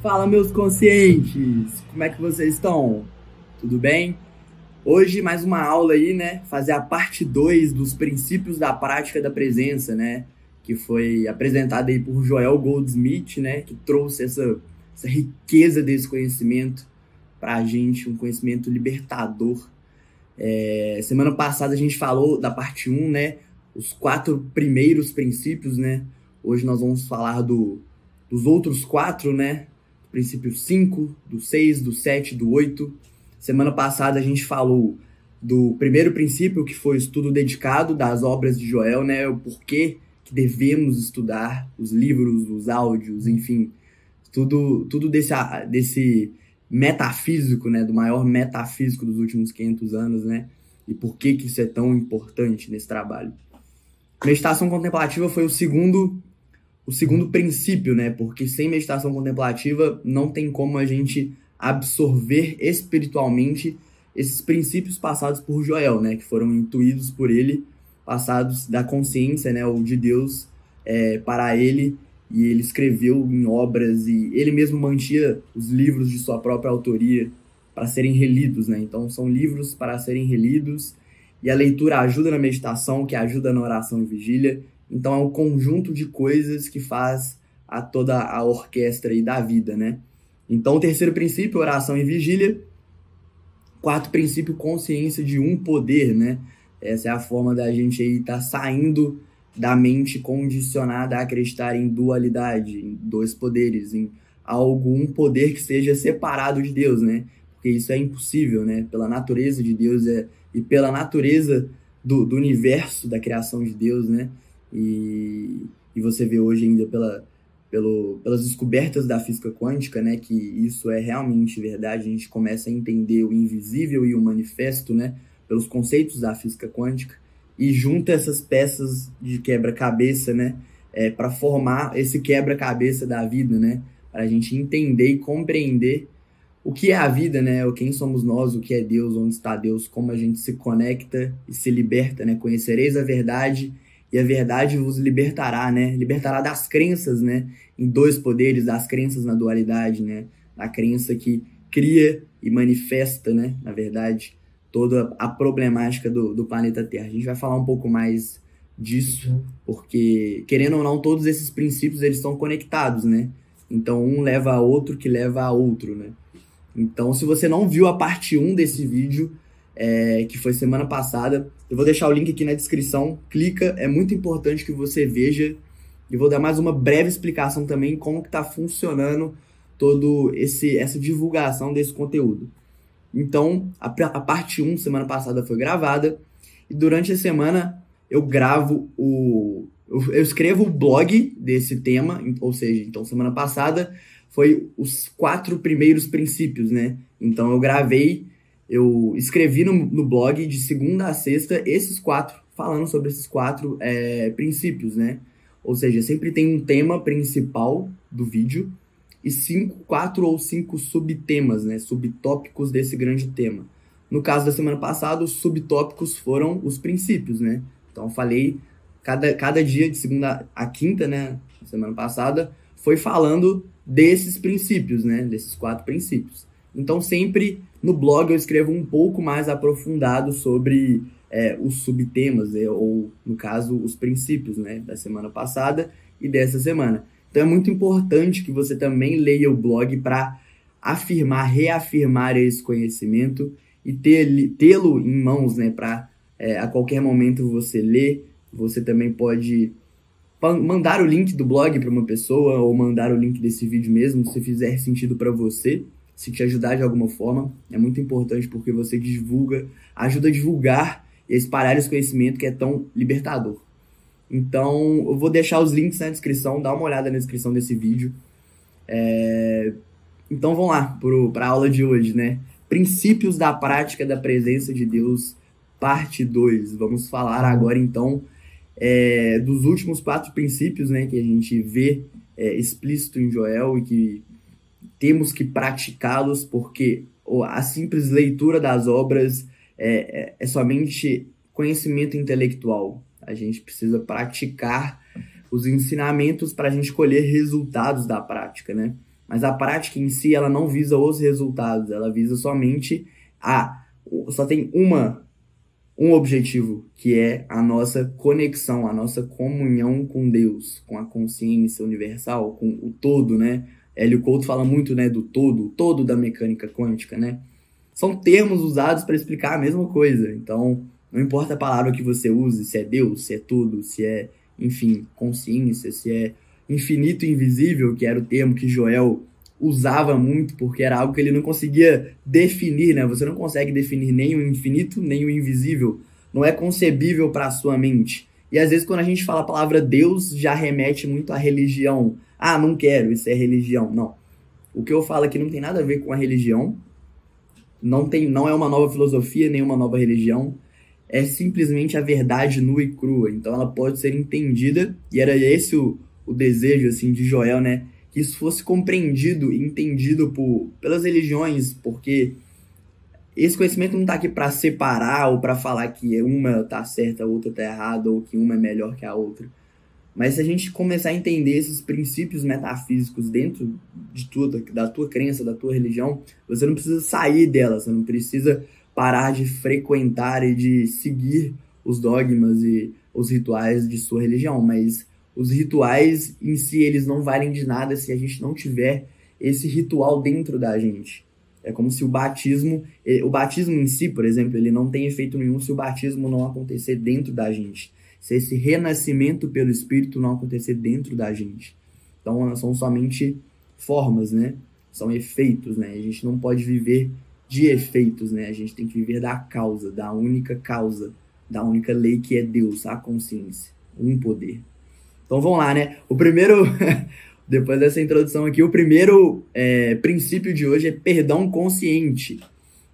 Fala, meus conscientes! Como é que vocês estão? Tudo bem? Hoje, mais uma aula aí, né? Fazer a parte 2 dos princípios da prática da presença, né? Que foi apresentada aí por Joel Goldsmith, né? Que trouxe essa, essa riqueza desse conhecimento para a gente, um conhecimento libertador. É, semana passada a gente falou da parte 1, um, né? Os quatro primeiros princípios, né? Hoje nós vamos falar do, dos outros quatro, né? Princípio 5, do 6, do 7, do 8. Semana passada a gente falou do primeiro princípio, que foi o estudo dedicado das obras de Joel, né? O porquê que devemos estudar os livros, os áudios, enfim, tudo, tudo desse, desse metafísico, né? Do maior metafísico dos últimos 500 anos, né? E por que, que isso é tão importante nesse trabalho. Meditação contemplativa foi o segundo o segundo princípio, né? Porque sem meditação contemplativa não tem como a gente absorver espiritualmente esses princípios passados por Joel, né? Que foram intuídos por ele, passados da consciência, né? Ou de Deus é, para ele e ele escreveu em obras e ele mesmo mantinha os livros de sua própria autoria para serem relidos, né? Então são livros para serem relidos e a leitura ajuda na meditação, que ajuda na oração e vigília então é um conjunto de coisas que faz a toda a orquestra aí da vida, né? Então o terceiro princípio, oração e vigília. Quarto princípio, consciência de um poder, né? Essa é a forma da gente aí estar tá saindo da mente condicionada a acreditar em dualidade, em dois poderes, em algum poder que seja separado de Deus, né? Porque isso é impossível, né? Pela natureza de Deus é, e pela natureza do, do universo, da criação de Deus, né? E, e você vê hoje ainda pela, pelo, pelas descobertas da física quântica, né, que isso é realmente verdade, a gente começa a entender o invisível e o manifesto, né, pelos conceitos da física quântica, e junta essas peças de quebra-cabeça, né, é, para formar esse quebra-cabeça da vida, né, para a gente entender e compreender o que é a vida, né, o quem somos nós, o que é Deus, onde está Deus, como a gente se conecta e se liberta, né, conhecereis a verdade e a verdade vos libertará, né? Libertará das crenças, né? Em dois poderes, das crenças na dualidade, né? Da crença que cria e manifesta, né? Na verdade, toda a problemática do, do planeta Terra. A gente vai falar um pouco mais disso, porque, querendo ou não, todos esses princípios, eles estão conectados, né? Então, um leva a outro que leva a outro, né? Então, se você não viu a parte 1 desse vídeo, é, que foi semana passada. Eu vou deixar o link aqui na descrição. Clica, é muito importante que você veja. E vou dar mais uma breve explicação também como que está funcionando todo esse essa divulgação desse conteúdo. Então, a, a parte 1 semana passada foi gravada e durante a semana eu gravo o eu, eu escrevo o blog desse tema, ou seja, então semana passada foi os quatro primeiros princípios, né? Então eu gravei eu escrevi no, no blog de segunda a sexta esses quatro, falando sobre esses quatro é, princípios, né? Ou seja, sempre tem um tema principal do vídeo e cinco, quatro ou cinco subtemas, né? Subtópicos desse grande tema. No caso da semana passada, os subtópicos foram os princípios, né? Então, eu falei cada, cada dia de segunda a quinta, né? Semana passada, foi falando desses princípios, né? Desses quatro princípios. Então, sempre no blog eu escrevo um pouco mais aprofundado sobre é, os subtemas, é, ou no caso, os princípios né, da semana passada e dessa semana. Então é muito importante que você também leia o blog para afirmar, reafirmar esse conhecimento e tê-lo em mãos, né, para é, a qualquer momento você ler. Você também pode mandar o link do blog para uma pessoa ou mandar o link desse vídeo mesmo, se fizer sentido para você se te ajudar de alguma forma, é muito importante porque você divulga, ajuda a divulgar e espalhar esse conhecimento que é tão libertador. Então, eu vou deixar os links na descrição, dá uma olhada na descrição desse vídeo. É... Então, vamos lá para a aula de hoje, né? Princípios da prática da presença de Deus, parte 2. Vamos falar agora, então, é, dos últimos quatro princípios, né, que a gente vê é, explícito em Joel e que temos que praticá-los, porque a simples leitura das obras é, é, é somente conhecimento intelectual. A gente precisa praticar os ensinamentos para a gente colher resultados da prática, né? mas a prática em si ela não visa os resultados, ela visa somente a só tem uma um objetivo, que é a nossa conexão, a nossa comunhão com Deus, com a consciência universal, com o todo, né? Hélio Couto fala muito, né, do todo, o todo da mecânica quântica, né? São termos usados para explicar a mesma coisa. Então, não importa a palavra que você use, se é Deus, se é tudo, se é, enfim, consciência, se é infinito e invisível, que era o termo que Joel usava muito, porque era algo que ele não conseguia definir, né? Você não consegue definir nem o infinito, nem o invisível. Não é concebível para a sua mente. E às vezes quando a gente fala a palavra Deus, já remete muito à religião. Ah, não quero, isso é religião. Não. O que eu falo aqui não tem nada a ver com a religião. Não tem, não é uma nova filosofia, nem uma nova religião. É simplesmente a verdade nua e crua. Então ela pode ser entendida e era esse o, o desejo assim de Joel, né? que isso fosse compreendido entendido por, pelas religiões, porque esse conhecimento não está aqui para separar ou para falar que uma está certa, a outra está errada, ou que uma é melhor que a outra. Mas se a gente começar a entender esses princípios metafísicos dentro de tudo, da tua crença, da tua religião, você não precisa sair dela, você não precisa parar de frequentar e de seguir os dogmas e os rituais de sua religião, mas os rituais em si eles não valem de nada se a gente não tiver esse ritual dentro da gente. É como se o batismo, o batismo em si, por exemplo, ele não tem efeito nenhum se o batismo não acontecer dentro da gente. Se esse renascimento pelo Espírito não acontecer dentro da gente. Então, são somente formas, né? São efeitos, né? A gente não pode viver de efeitos, né? A gente tem que viver da causa, da única causa, da única lei que é Deus, a consciência, um poder. Então vamos lá, né? O primeiro, depois dessa introdução aqui, o primeiro é, princípio de hoje é perdão consciente.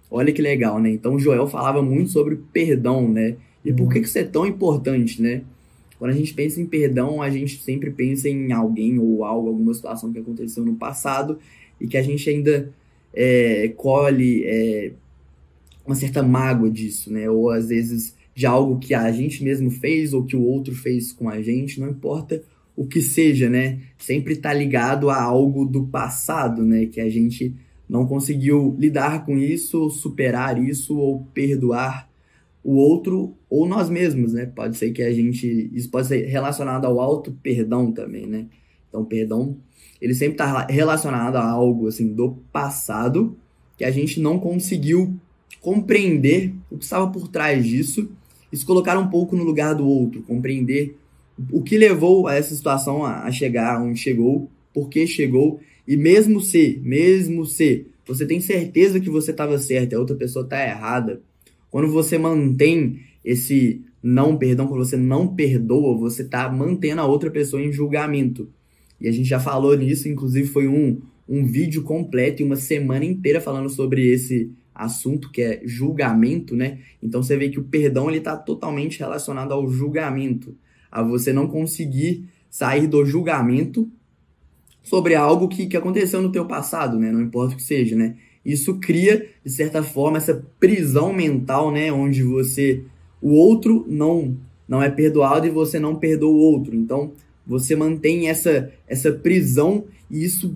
Olha que legal, né? Então Joel falava muito sobre perdão, né? E por que, que isso é tão importante, né? Quando a gente pensa em perdão, a gente sempre pensa em alguém ou algo, alguma situação que aconteceu no passado e que a gente ainda é, colhe é, uma certa mágoa disso, né? Ou às vezes de algo que a gente mesmo fez ou que o outro fez com a gente, não importa o que seja, né? Sempre está ligado a algo do passado, né? Que a gente não conseguiu lidar com isso, superar isso ou perdoar o outro ou nós mesmos, né? Pode ser que a gente isso pode ser relacionado ao auto perdão também, né? Então, perdão, ele sempre está relacionado a algo assim do passado que a gente não conseguiu compreender o que estava por trás disso e se colocar um pouco no lugar do outro, compreender o que levou a essa situação a chegar onde chegou, por que chegou, e mesmo se, mesmo se você tem certeza que você estava certo e a outra pessoa está errada, quando você mantém esse não perdão, quando você não perdoa, você está mantendo a outra pessoa em julgamento. E a gente já falou nisso, inclusive foi um, um vídeo completo e uma semana inteira falando sobre esse assunto que é julgamento, né? Então você vê que o perdão ele está totalmente relacionado ao julgamento, a você não conseguir sair do julgamento sobre algo que, que aconteceu no teu passado, né? Não importa o que seja, né? Isso cria de certa forma essa prisão mental, né? Onde você o outro não não é perdoado e você não perdoa o outro. Então você mantém essa essa prisão e isso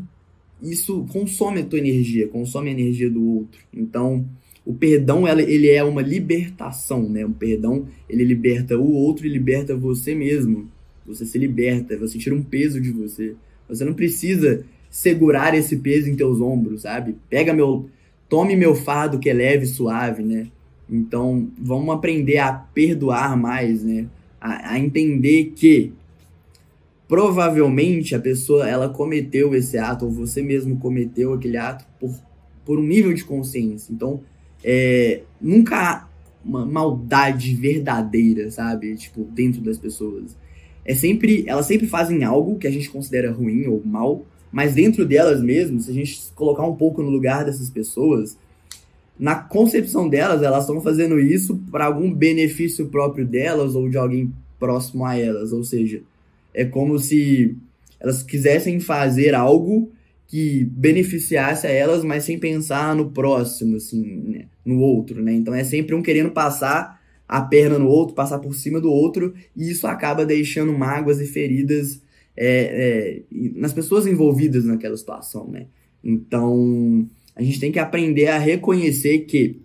isso consome a tua energia, consome a energia do outro. Então, o perdão ele é uma libertação, né? O perdão ele liberta o outro e liberta você mesmo. Você se liberta, você tira um peso de você. Você não precisa segurar esse peso em teus ombros, sabe? Pega meu, tome meu fardo que é leve e suave, né? Então, vamos aprender a perdoar mais, né? A, a entender que provavelmente a pessoa ela cometeu esse ato ou você mesmo cometeu aquele ato por, por um nível de consciência. Então, é, nunca há uma maldade verdadeira, sabe? Tipo, dentro das pessoas. É sempre, elas sempre fazem algo que a gente considera ruim ou mal, mas dentro delas mesmas, se a gente colocar um pouco no lugar dessas pessoas, na concepção delas, elas estão fazendo isso para algum benefício próprio delas ou de alguém próximo a elas, ou seja, é como se elas quisessem fazer algo que beneficiasse a elas, mas sem pensar no próximo, assim, né? no outro, né? Então é sempre um querendo passar a perna no outro, passar por cima do outro, e isso acaba deixando mágoas e feridas é, é, nas pessoas envolvidas naquela situação, né? Então, a gente tem que aprender a reconhecer que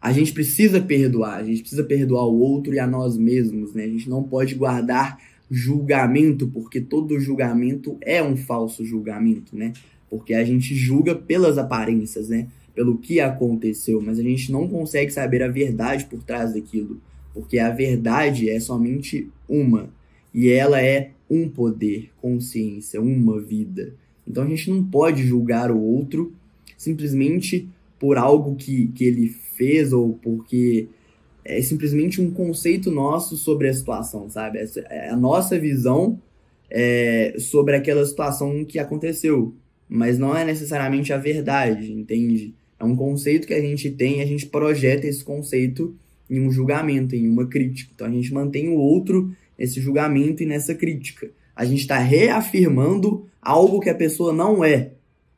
a gente precisa perdoar, a gente precisa perdoar o outro e a nós mesmos, né? A gente não pode guardar julgamento, porque todo julgamento é um falso julgamento, né? Porque a gente julga pelas aparências, né? Pelo que aconteceu, mas a gente não consegue saber a verdade por trás daquilo, porque a verdade é somente uma, e ela é um poder, consciência, uma vida. Então a gente não pode julgar o outro simplesmente por algo que, que ele fez ou porque é simplesmente um conceito nosso sobre a situação, sabe? É a nossa visão é, sobre aquela situação que aconteceu, mas não é necessariamente a verdade, entende? É um conceito que a gente tem, a gente projeta esse conceito em um julgamento, em uma crítica. Então a gente mantém o outro nesse julgamento e nessa crítica. A gente está reafirmando algo que a pessoa não é.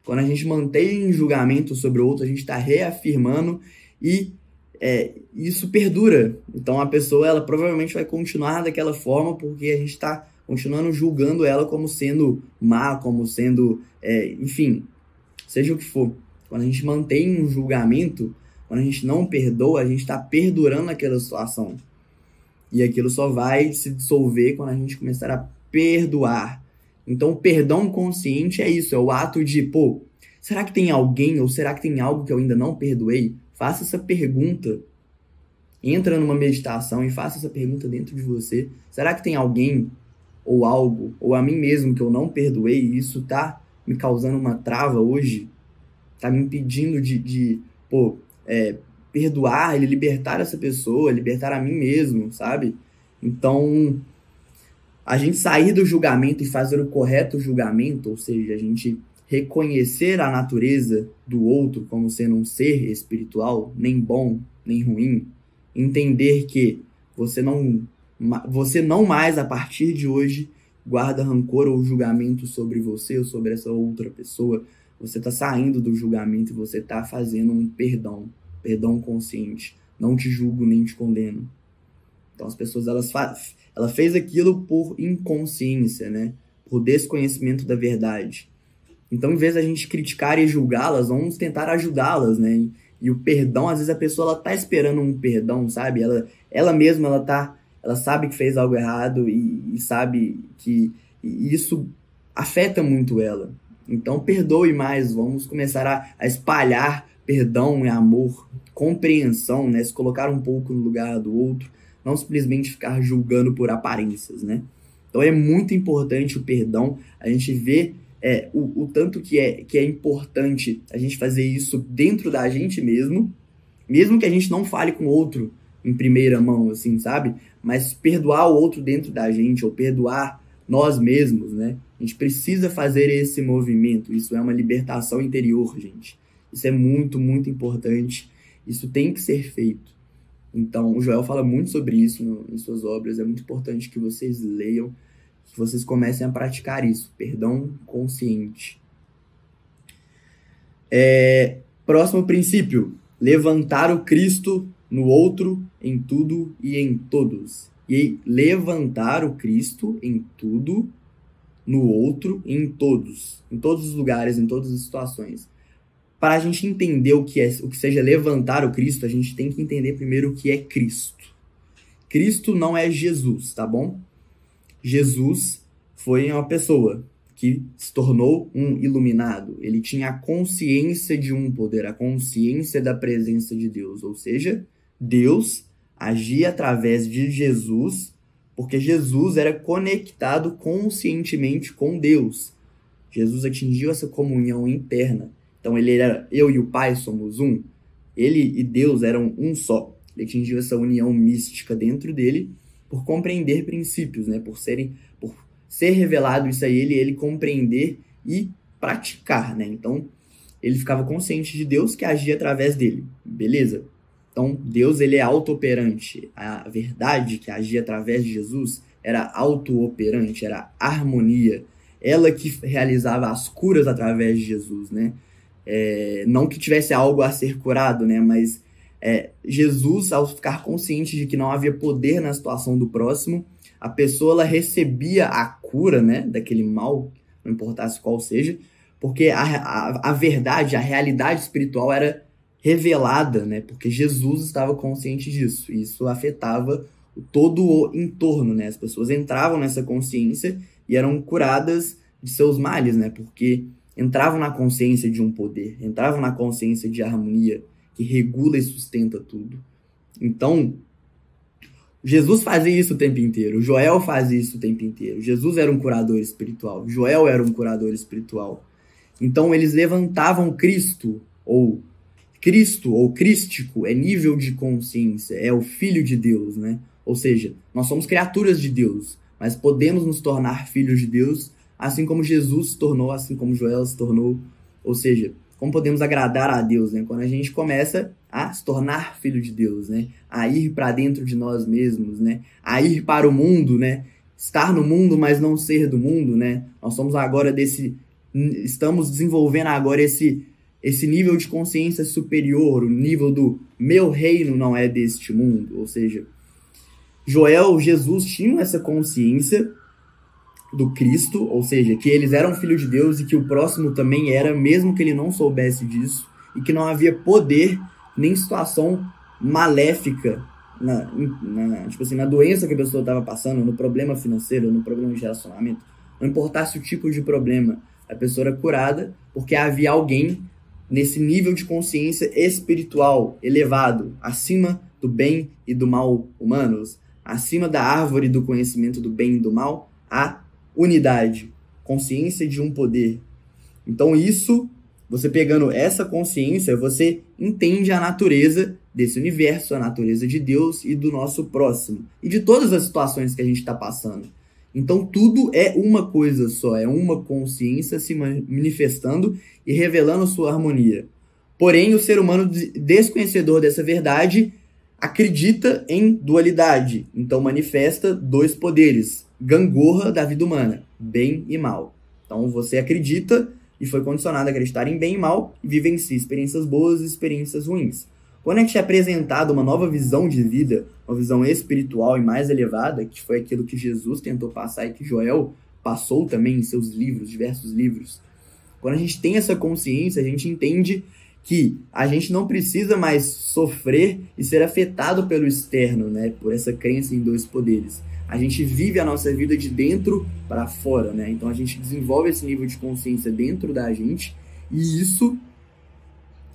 Quando a gente mantém julgamento sobre o outro, a gente está reafirmando e é, isso perdura. Então a pessoa ela provavelmente vai continuar daquela forma porque a gente está continuando julgando ela como sendo má, como sendo, é, enfim, seja o que for. Quando a gente mantém um julgamento, quando a gente não perdoa, a gente está perdurando aquela situação. E aquilo só vai se dissolver quando a gente começar a perdoar. Então, o perdão consciente é isso, é o ato de, pô, será que tem alguém ou será que tem algo que eu ainda não perdoei? Faça essa pergunta. Entra numa meditação e faça essa pergunta dentro de você. Será que tem alguém ou algo, ou a mim mesmo que eu não perdoei e isso tá me causando uma trava hoje? Tá me impedindo de, de pô, é, perdoar, libertar essa pessoa, libertar a mim mesmo, sabe? Então, a gente sair do julgamento e fazer o correto julgamento, ou seja, a gente reconhecer a natureza do outro como sendo um ser espiritual, nem bom, nem ruim, entender que você não você não mais a partir de hoje guarda rancor ou julgamento sobre você ou sobre essa outra pessoa. Você está saindo do julgamento e você está fazendo um perdão, perdão consciente. Não te julgo nem te condeno. Então as pessoas elas ela fez aquilo por inconsciência, né? Por desconhecimento da verdade. Então, em vez da gente criticar e julgá-las, vamos tentar ajudá-las, né? E, e, o perdão, às vezes a pessoa ela tá esperando um perdão, sabe? Ela, ela mesma ela tá, ela sabe que fez algo errado e, e sabe que isso afeta muito ela. Então, perdoe mais, vamos começar a, a espalhar perdão e amor, compreensão, né? Se colocar um pouco no lugar do outro, não simplesmente ficar julgando por aparências, né? Então é muito importante o perdão, a gente vê é, o, o tanto que é, que é importante a gente fazer isso dentro da gente mesmo, mesmo que a gente não fale com outro em primeira mão, assim, sabe? Mas perdoar o outro dentro da gente, ou perdoar nós mesmos, né? A gente precisa fazer esse movimento. Isso é uma libertação interior, gente. Isso é muito, muito importante. Isso tem que ser feito. Então, o Joel fala muito sobre isso no, em suas obras. É muito importante que vocês leiam, que vocês comecem a praticar isso. Perdão consciente. É, próximo princípio: levantar o Cristo no outro, em tudo e em todos. E levantar o Cristo em tudo, no outro em todos. Em todos os lugares, em todas as situações para a gente entender o que é, o que seja levantar o Cristo, a gente tem que entender primeiro o que é Cristo. Cristo não é Jesus, tá bom? Jesus foi uma pessoa que se tornou um iluminado. Ele tinha a consciência de um poder, a consciência da presença de Deus, ou seja, Deus agia através de Jesus, porque Jesus era conectado conscientemente com Deus. Jesus atingiu essa comunhão interna então ele era eu e o Pai somos um. Ele e Deus eram um só. Ele atingiu essa união mística dentro dele por compreender princípios, né? Por serem por ser revelado isso a ele, ele compreender e praticar, né? Então, ele ficava consciente de Deus que agia através dele. Beleza? Então, Deus ele é auto-operante. A verdade que agia através de Jesus era auto-operante, era harmonia. Ela que realizava as curas através de Jesus, né? É, não que tivesse algo a ser curado, né? Mas é, Jesus, ao ficar consciente de que não havia poder na situação do próximo, a pessoa ela recebia a cura, né, daquele mal, não importasse qual seja, porque a, a, a verdade, a realidade espiritual era revelada, né, porque Jesus estava consciente disso. E isso afetava todo o entorno, né? As pessoas entravam nessa consciência e eram curadas de seus males, né? Porque entravam na consciência de um poder, entravam na consciência de harmonia que regula e sustenta tudo. Então, Jesus fazia isso o tempo inteiro, Joel fazia isso o tempo inteiro. Jesus era um curador espiritual, Joel era um curador espiritual. Então, eles levantavam Cristo, ou Cristo, ou crístico, é nível de consciência, é o Filho de Deus, né? Ou seja, nós somos criaturas de Deus, mas podemos nos tornar filhos de Deus, assim como Jesus se tornou, assim como Joel se tornou. Ou seja, como podemos agradar a Deus, né? Quando a gente começa a se tornar filho de Deus, né? A ir para dentro de nós mesmos, né? A ir para o mundo, né? Estar no mundo, mas não ser do mundo, né? Nós somos agora desse estamos desenvolvendo agora esse esse nível de consciência superior, o nível do meu reino não é deste mundo, ou seja, Joel, Jesus tinham essa consciência do Cristo, ou seja, que eles eram filhos de Deus e que o próximo também era, mesmo que ele não soubesse disso, e que não havia poder nem situação maléfica na, na, tipo assim, na doença que a pessoa estava passando, no problema financeiro, no problema de relacionamento, não importasse o tipo de problema, a pessoa era curada porque havia alguém nesse nível de consciência espiritual elevado, acima do bem e do mal humanos, acima da árvore do conhecimento do bem e do mal, a unidade, consciência de um poder. Então, isso, você pegando essa consciência, você entende a natureza desse universo, a natureza de Deus e do nosso próximo, e de todas as situações que a gente está passando. Então, tudo é uma coisa só, é uma consciência se manifestando e revelando sua harmonia. Porém, o ser humano desconhecedor dessa verdade acredita em dualidade, então manifesta dois poderes, gangorra da vida humana, bem e mal. Então você acredita e foi condicionado a acreditar em bem e mal e vivencia experiências boas e experiências ruins. Quando a gente é apresentado uma nova visão de vida, uma visão espiritual e mais elevada, que foi aquilo que Jesus tentou passar e que Joel passou também em seus livros, diversos livros. Quando a gente tem essa consciência, a gente entende que a gente não precisa mais sofrer e ser afetado pelo externo, né, por essa crença em dois poderes. A gente vive a nossa vida de dentro para fora, né? Então a gente desenvolve esse nível de consciência dentro da gente e isso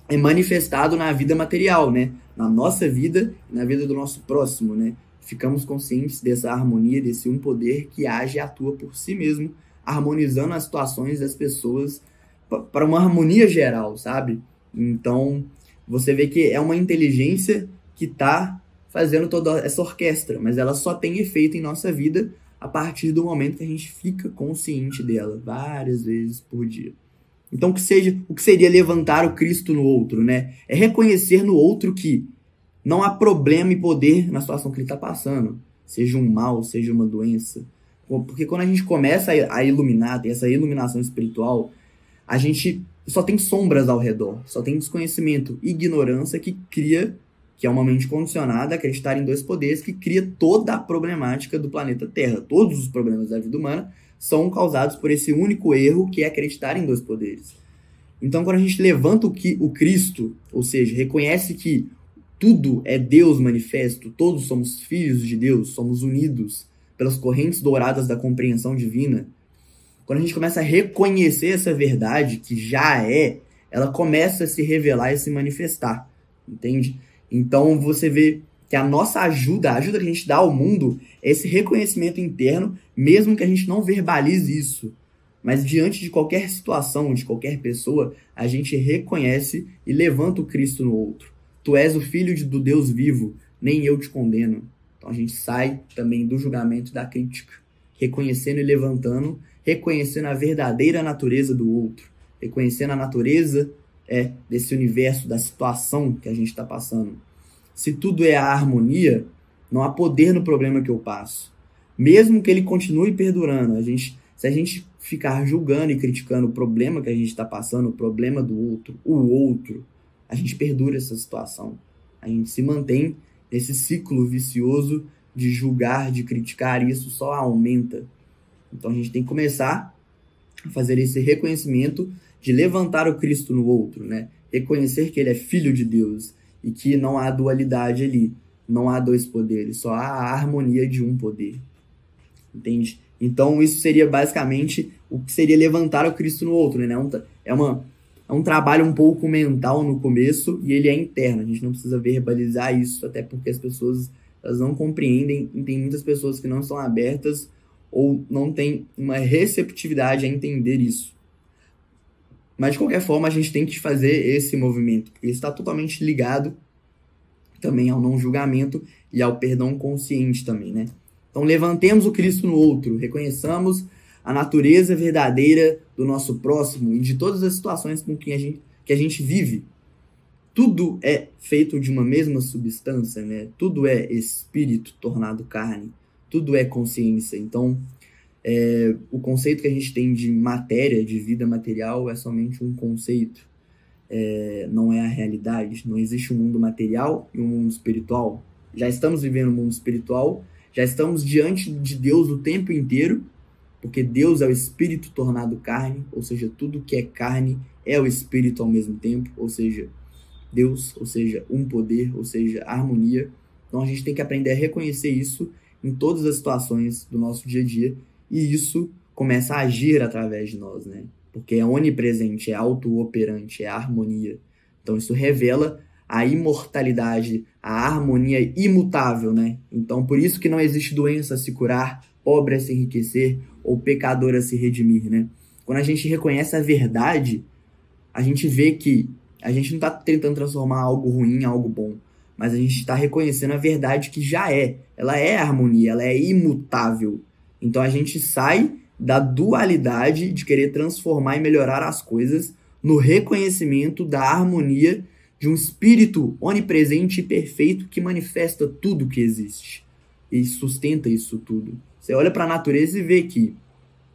é manifestado na vida material, né? Na nossa vida, na vida do nosso próximo, né? Ficamos conscientes dessa harmonia, desse um poder que age e atua por si mesmo, harmonizando as situações das pessoas para uma harmonia geral, sabe? Então, você vê que é uma inteligência que está fazendo toda essa orquestra, mas ela só tem efeito em nossa vida a partir do momento que a gente fica consciente dela várias vezes por dia. Então, que seja, o que seria levantar o Cristo no outro, né? É reconhecer no outro que não há problema e poder na situação que ele está passando, seja um mal, seja uma doença. Porque quando a gente começa a iluminar, tem essa iluminação espiritual, a gente só tem sombras ao redor, só tem desconhecimento, ignorância que cria, que é uma mente condicionada a acreditar em dois poderes, que cria toda a problemática do planeta Terra. Todos os problemas da vida humana são causados por esse único erro que é acreditar em dois poderes. Então, quando a gente levanta o, que, o Cristo, ou seja, reconhece que tudo é Deus manifesto, todos somos filhos de Deus, somos unidos pelas correntes douradas da compreensão divina, quando a gente começa a reconhecer essa verdade, que já é, ela começa a se revelar e se manifestar, entende? Então você vê que a nossa ajuda, a ajuda que a gente dá ao mundo, é esse reconhecimento interno, mesmo que a gente não verbalize isso. Mas diante de qualquer situação, de qualquer pessoa, a gente reconhece e levanta o Cristo no outro. Tu és o filho de, do Deus vivo, nem eu te condeno. Então a gente sai também do julgamento e da crítica, reconhecendo e levantando reconhecendo a verdadeira natureza do outro, reconhecendo a natureza é desse universo, da situação que a gente está passando. Se tudo é a harmonia, não há poder no problema que eu passo. Mesmo que ele continue perdurando, a gente, se a gente ficar julgando e criticando o problema que a gente está passando, o problema do outro, o outro, a gente perdura essa situação. A gente se mantém nesse ciclo vicioso de julgar, de criticar, isso só aumenta. Então a gente tem que começar a fazer esse reconhecimento de levantar o Cristo no outro, né? Reconhecer que ele é filho de Deus e que não há dualidade ali, não há dois poderes, só há a harmonia de um poder. Entende? Então isso seria basicamente o que seria levantar o Cristo no outro, né? É, uma, é um trabalho um pouco mental no começo e ele é interno. A gente não precisa verbalizar isso, até porque as pessoas elas não compreendem e tem muitas pessoas que não estão abertas ou não têm uma receptividade a entender isso. Mas de qualquer forma, a gente tem que fazer esse movimento, porque está totalmente ligado também ao não julgamento e ao perdão consciente também, né? Então levantemos o Cristo no outro, reconheçamos a natureza verdadeira do nosso próximo e de todas as situações com que a gente, que a gente vive. Tudo é feito de uma mesma substância, né? Tudo é espírito tornado carne, tudo é consciência. Então, é, o conceito que a gente tem de matéria, de vida material, é somente um conceito, é, não é a realidade. Não existe um mundo material e um mundo espiritual. Já estamos vivendo um mundo espiritual já estamos diante de Deus o tempo inteiro, porque Deus é o Espírito tornado carne, ou seja, tudo que é carne é o Espírito ao mesmo tempo, ou seja, Deus, ou seja, um poder, ou seja, harmonia. Então a gente tem que aprender a reconhecer isso em todas as situações do nosso dia a dia, e isso começa a agir através de nós, né? Porque é onipresente, é auto-operante, é harmonia. Então isso revela a imortalidade, a harmonia imutável, né? Então, por isso que não existe doença a se curar, pobre a se enriquecer ou pecador a se redimir, né? Quando a gente reconhece a verdade, a gente vê que a gente não está tentando transformar algo ruim em algo bom, mas a gente está reconhecendo a verdade que já é. Ela é harmonia, ela é imutável. Então a gente sai da dualidade de querer transformar e melhorar as coisas no reconhecimento da harmonia de um espírito onipresente e perfeito que manifesta tudo que existe e sustenta isso tudo. Você olha para a natureza e vê que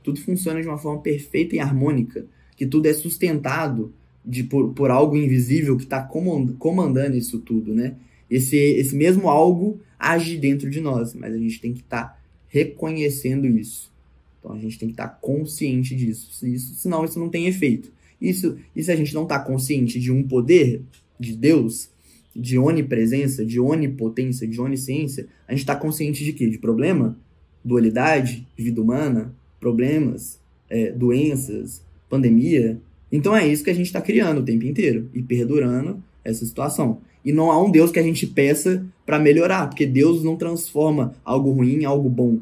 tudo funciona de uma forma perfeita e harmônica, que tudo é sustentado de, por, por algo invisível que está comandando isso tudo, né? Esse, esse mesmo algo age dentro de nós, mas a gente tem que estar tá reconhecendo isso. Então a gente tem que estar tá consciente disso, isso, senão isso não tem efeito. Isso, e se a gente não está consciente de um poder, de Deus, de onipresença, de onipotência, de onisciência, a gente está consciente de quê? De problema, dualidade, vida humana, problemas, é, doenças, pandemia. Então é isso que a gente está criando o tempo inteiro e perdurando essa situação. E não há um Deus que a gente peça para melhorar, porque Deus não transforma algo ruim em algo bom.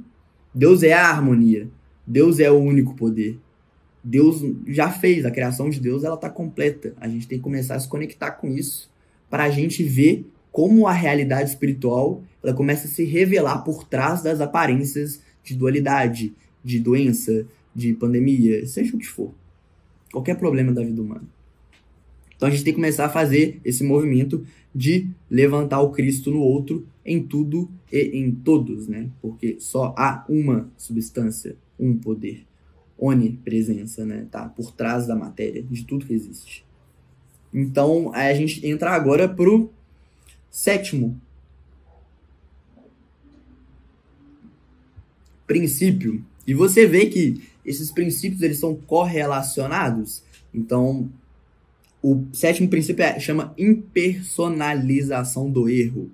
Deus é a harmonia. Deus é o único poder. Deus já fez, a criação de Deus ela está completa. A gente tem que começar a se conectar com isso para a gente ver como a realidade espiritual ela começa a se revelar por trás das aparências de dualidade, de doença, de pandemia, seja o que for. Qualquer problema da vida humana. Então a gente tem que começar a fazer esse movimento de levantar o Cristo no outro em tudo e em todos, né? Porque só há uma substância, um poder onipresença, né? Tá por trás da matéria, de tudo que existe. Então, a gente entra agora pro sétimo princípio. E você vê que esses princípios eles são correlacionados. Então, o sétimo princípio é, chama impersonalização do erro.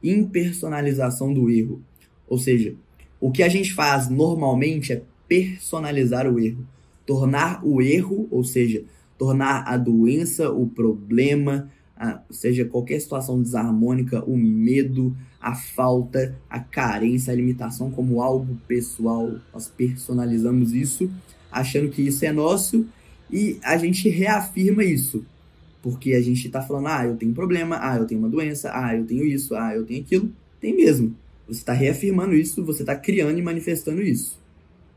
Impersonalização do erro. Ou seja, o que a gente faz normalmente é personalizar o erro, tornar o erro, ou seja, tornar a doença, o problema, a, seja qualquer situação desarmônica, o medo, a falta, a carência, a limitação como algo pessoal. Nós personalizamos isso, achando que isso é nosso e a gente reafirma isso. Porque a gente está falando, ah, eu tenho problema, ah, eu tenho uma doença, ah, eu tenho isso, ah, eu tenho aquilo. Tem mesmo. Você está reafirmando isso, você está criando e manifestando isso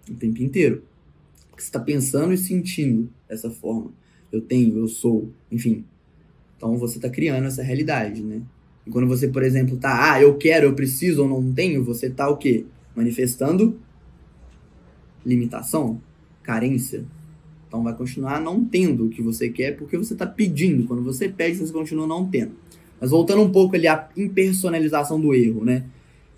o tempo inteiro. Você está pensando e sentindo dessa forma. Eu tenho, eu sou, enfim. Então você está criando essa realidade, né? E quando você, por exemplo, tá, ah, eu quero, eu preciso ou não tenho, você tá o quê? Manifestando limitação, carência. Então vai continuar não tendo o que você quer porque você está pedindo. Quando você pede, você continua não tendo. Mas voltando um pouco ali à impersonalização do erro, né?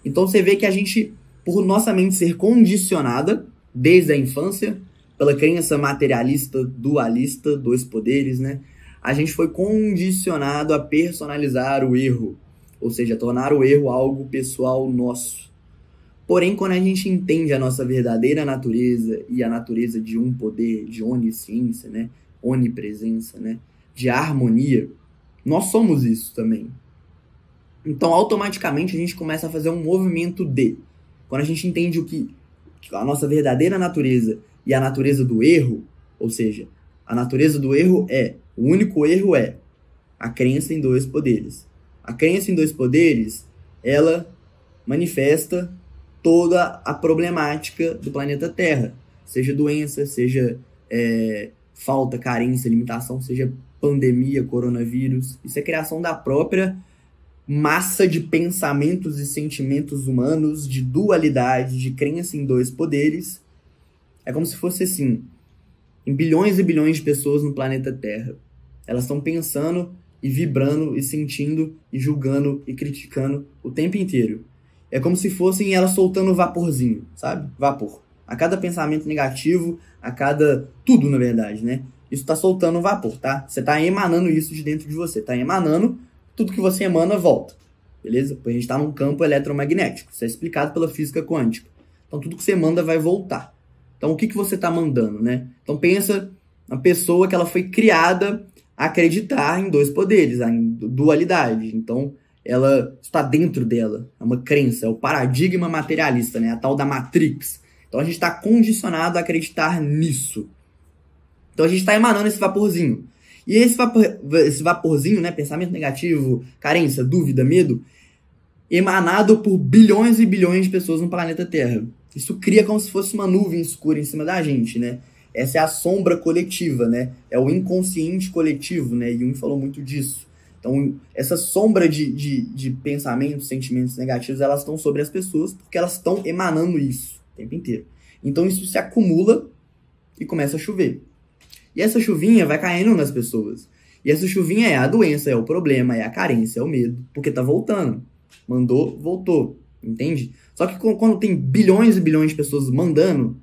Então você vê que a gente, por nossa mente ser condicionada desde a infância, pela crença materialista, dualista, dois poderes, né? A gente foi condicionado a personalizar o erro, ou seja, tornar o erro algo pessoal nosso. Porém, quando a gente entende a nossa verdadeira natureza e a natureza de um poder, de onisciência, né? onipresença, né? de harmonia, nós somos isso também. Então, automaticamente, a gente começa a fazer um movimento de. Quando a gente entende o que a nossa verdadeira natureza e a natureza do erro, ou seja, a natureza do erro é, o único erro é a crença em dois poderes. A crença em dois poderes, ela manifesta toda a problemática do planeta Terra, seja doença, seja é, falta, carência, limitação, seja pandemia, coronavírus. Isso é criação da própria massa de pensamentos e sentimentos humanos, de dualidade, de crença em dois poderes. É como se fosse assim, em bilhões e bilhões de pessoas no planeta Terra. Elas estão pensando e vibrando e sentindo e julgando e criticando o tempo inteiro. É como se fossem elas soltando vaporzinho, sabe? Vapor. A cada pensamento negativo, a cada. Tudo, na verdade, né? Isso está soltando vapor, tá? Você está emanando isso de dentro de você. Está emanando, tudo que você emana volta. Beleza? Porque a gente está num campo eletromagnético. Isso é explicado pela física quântica. Então tudo que você manda vai voltar. Então o que, que você está mandando, né? Então pensa na pessoa que ela foi criada a acreditar em dois poderes, em dualidade. Então ela está dentro dela. É uma crença, é o paradigma materialista, né? A tal da Matrix. Então a gente está condicionado a acreditar nisso. Então a gente está emanando esse vaporzinho. E esse, vapor, esse vaporzinho, né, pensamento negativo, carência, dúvida, medo, emanado por bilhões e bilhões de pessoas no planeta Terra. Isso cria como se fosse uma nuvem escura em cima da gente, né? Essa é a sombra coletiva, né? É o inconsciente coletivo, né? Jung falou muito disso. Então, essa sombra de, de, de pensamentos, sentimentos negativos, elas estão sobre as pessoas porque elas estão emanando isso o tempo inteiro. Então isso se acumula e começa a chover. E essa chuvinha vai caindo nas pessoas. E essa chuvinha é a doença, é o problema, é a carência, é o medo, porque tá voltando. Mandou, voltou, entende? Só que quando tem bilhões e bilhões de pessoas mandando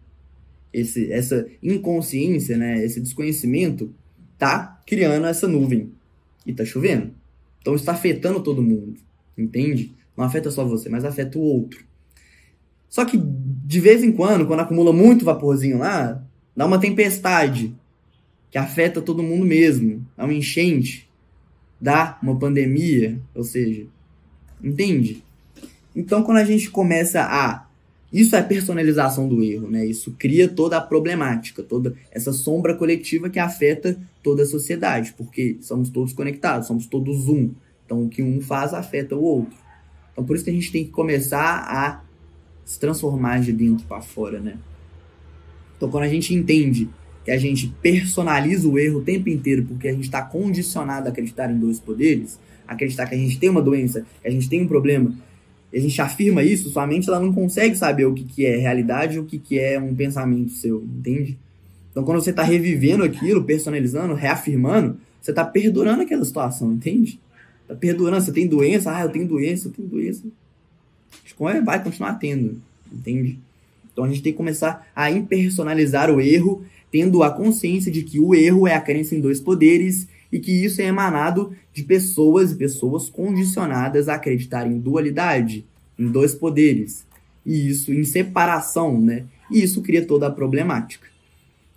esse, essa inconsciência, né, esse desconhecimento, tá criando essa nuvem e tá chovendo. Então está afetando todo mundo, entende? Não afeta só você, mas afeta o outro. Só que de vez em quando, quando acumula muito vaporzinho lá, dá uma tempestade que afeta todo mundo mesmo. Dá uma enchente, dá uma pandemia, ou seja, entende? Então quando a gente começa a isso é personalização do erro, né? Isso cria toda a problemática, toda essa sombra coletiva que afeta toda a sociedade, porque somos todos conectados, somos todos um. Então o que um faz afeta o outro. Então por isso que a gente tem que começar a se transformar de dentro para fora, né? Então, quando a gente entende que a gente personaliza o erro o tempo inteiro porque a gente está condicionado a acreditar em dois poderes, acreditar que a gente tem uma doença, que a gente tem um problema, a gente afirma isso, sua mente ela não consegue saber o que, que é realidade e o que, que é um pensamento seu, entende? Então, quando você está revivendo aquilo, personalizando, reafirmando, você está perdurando aquela situação, entende? Está perdurando, você tem doença, ah, eu tenho doença, eu tenho doença vai continuar tendo, entende? Então a gente tem que começar a impersonalizar o erro, tendo a consciência de que o erro é a crença em dois poderes e que isso é emanado de pessoas e pessoas condicionadas a acreditar em dualidade, em dois poderes, e isso em separação, né? E isso cria toda a problemática.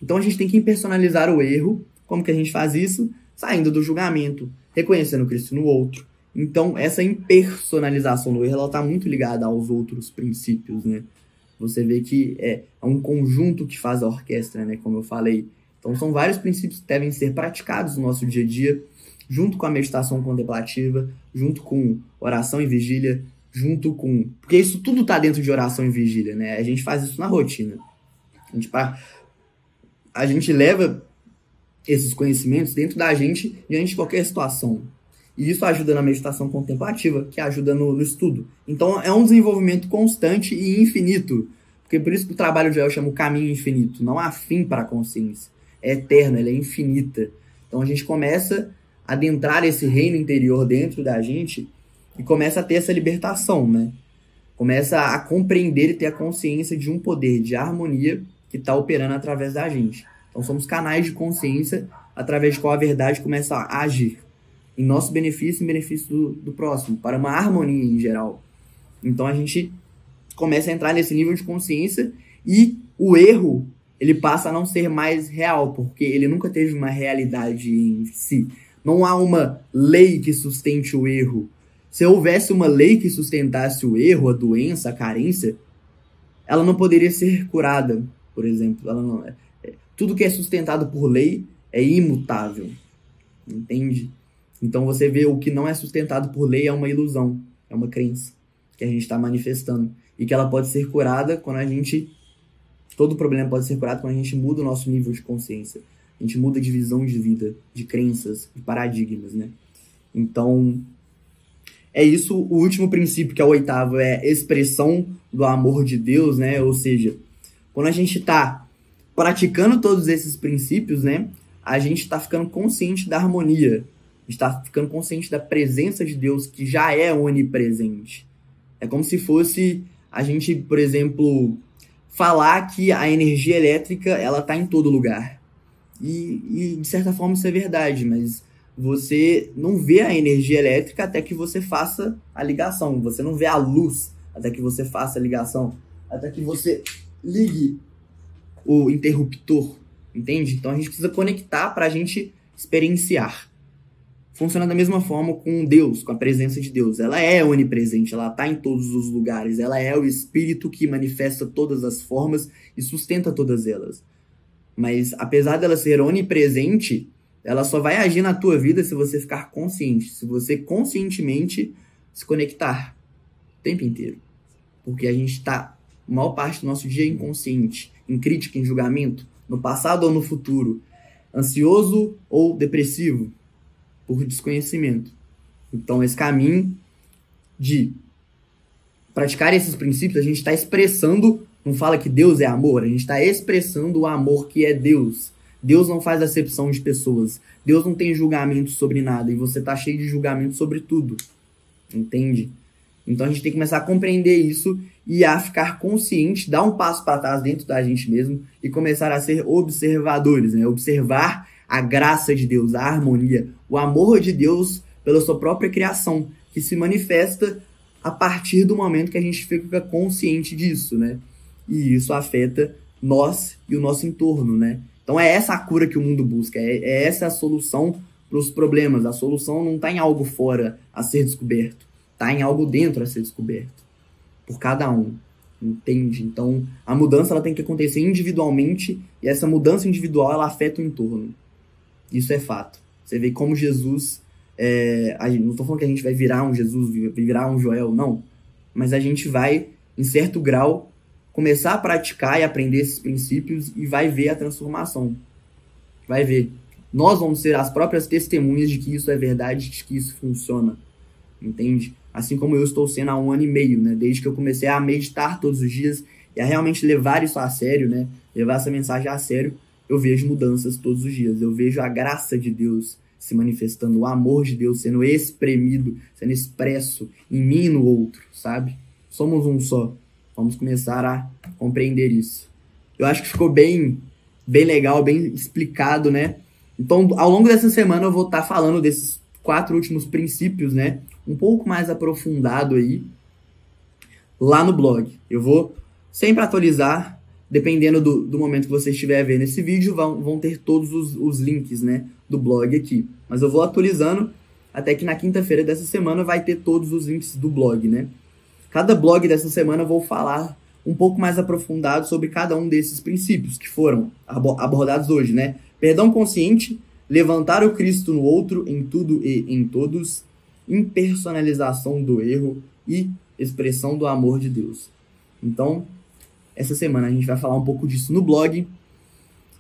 Então a gente tem que impersonalizar o erro. Como que a gente faz isso? Saindo do julgamento, reconhecendo Cristo no outro, então, essa impersonalização do erro, está muito ligada aos outros princípios, né? Você vê que é um conjunto que faz a orquestra, né? Como eu falei. Então, são vários princípios que devem ser praticados no nosso dia a dia, junto com a meditação contemplativa, junto com oração e vigília, junto com... Porque isso tudo está dentro de oração e vigília, né? A gente faz isso na rotina. A gente, a gente leva esses conhecimentos dentro da gente diante de qualquer situação. E isso ajuda na meditação contemplativa, que ajuda no, no, estudo. Então é um desenvolvimento constante e infinito. Porque por isso que o trabalho de El chama o caminho infinito. Não há fim para a consciência. É eterna, ela é infinita. Então a gente começa a adentrar esse reino interior dentro da gente e começa a ter essa libertação, né? começa a compreender e ter a consciência de um poder de harmonia que está operando através da gente. Então somos canais de consciência através de qual a verdade começa a agir em nosso benefício e benefício do, do próximo, para uma harmonia em geral. Então a gente começa a entrar nesse nível de consciência e o erro ele passa a não ser mais real, porque ele nunca teve uma realidade em si. Não há uma lei que sustente o erro. Se houvesse uma lei que sustentasse o erro, a doença, a carência, ela não poderia ser curada, por exemplo. Ela não, é, é tudo que é sustentado por lei é imutável. Entende? Então você vê o que não é sustentado por lei é uma ilusão, é uma crença que a gente está manifestando e que ela pode ser curada quando a gente todo problema pode ser curado quando a gente muda o nosso nível de consciência, a gente muda de visão de vida, de crenças, de paradigmas, né? Então é isso. O último princípio que é o oitavo é expressão do amor de Deus, né? Ou seja, quando a gente está praticando todos esses princípios, né? A gente está ficando consciente da harmonia, está ficando consciente da presença de Deus que já é onipresente. É como se fosse a gente, por exemplo, falar que a energia elétrica ela está em todo lugar. E, e, de certa forma isso é verdade, mas você não vê a energia elétrica até que você faça a ligação. Você não vê a luz até que você faça a ligação. Até que você ligue o interruptor. Entende? Então a gente precisa conectar para a gente experienciar funciona da mesma forma com Deus, com a presença de Deus. Ela é onipresente, ela está em todos os lugares, ela é o Espírito que manifesta todas as formas e sustenta todas elas. Mas apesar dela ser onipresente, ela só vai agir na tua vida se você ficar consciente, se você conscientemente se conectar o tempo inteiro. Porque a gente está, maior parte do nosso dia, inconsciente, em crítica, em julgamento, no passado ou no futuro, ansioso ou depressivo, por desconhecimento. Então, esse caminho de praticar esses princípios, a gente está expressando, não fala que Deus é amor, a gente está expressando o amor que é Deus. Deus não faz acepção de pessoas. Deus não tem julgamento sobre nada e você está cheio de julgamento sobre tudo. Entende? Então a gente tem que começar a compreender isso e a ficar consciente, dar um passo para trás dentro da gente mesmo e começar a ser observadores, né? Observar a graça de Deus, a harmonia, o amor de Deus pela sua própria criação, que se manifesta a partir do momento que a gente fica consciente disso, né? E isso afeta nós e o nosso entorno, né? Então é essa a cura que o mundo busca, é, é essa a solução para os problemas. A solução não está em algo fora a ser descoberto, está em algo dentro a ser descoberto por cada um, entende? Então a mudança ela tem que acontecer individualmente e essa mudança individual ela afeta o entorno. Isso é fato. Você vê como Jesus. É, não estou falando que a gente vai virar um Jesus, virar um Joel, não. Mas a gente vai, em certo grau, começar a praticar e aprender esses princípios e vai ver a transformação. Vai ver. Nós vamos ser as próprias testemunhas de que isso é verdade, de que isso funciona. Entende? Assim como eu estou sendo há um ano e meio, né? Desde que eu comecei a meditar todos os dias e a realmente levar isso a sério, né? Levar essa mensagem a sério eu vejo mudanças todos os dias. Eu vejo a graça de Deus se manifestando, o amor de Deus sendo espremido, sendo expresso em mim e no outro, sabe? Somos um só. Vamos começar a compreender isso. Eu acho que ficou bem, bem legal, bem explicado, né? Então, ao longo dessa semana eu vou estar tá falando desses quatro últimos princípios, né? Um pouco mais aprofundado aí lá no blog. Eu vou sempre atualizar dependendo do, do momento que você estiver vendo esse vídeo, vão, vão ter todos os, os links né, do blog aqui. Mas eu vou atualizando até que na quinta-feira dessa semana vai ter todos os links do blog, né? Cada blog dessa semana eu vou falar um pouco mais aprofundado sobre cada um desses princípios que foram abordados hoje, né? Perdão consciente, levantar o Cristo no outro em tudo e em todos, impersonalização do erro e expressão do amor de Deus. Então, essa semana a gente vai falar um pouco disso no blog.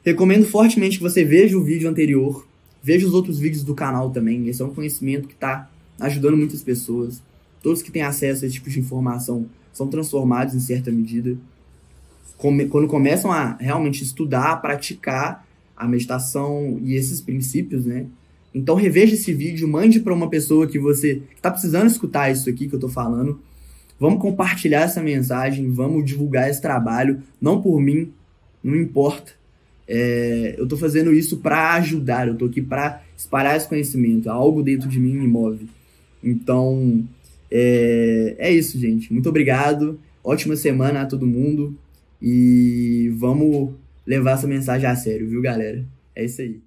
Recomendo fortemente que você veja o vídeo anterior, veja os outros vídeos do canal também. Esse é um conhecimento que está ajudando muitas pessoas. Todos que têm acesso a esse tipo de informação são transformados em certa medida. Quando começam a realmente estudar, praticar a meditação e esses princípios, né? Então reveja esse vídeo, mande para uma pessoa que você está precisando escutar isso aqui que eu estou falando Vamos compartilhar essa mensagem, vamos divulgar esse trabalho, não por mim, não importa. É, eu estou fazendo isso para ajudar, eu estou aqui para espalhar esse conhecimento, algo dentro de mim me move. Então, é, é isso, gente. Muito obrigado. Ótima semana a todo mundo. E vamos levar essa mensagem a sério, viu, galera? É isso aí.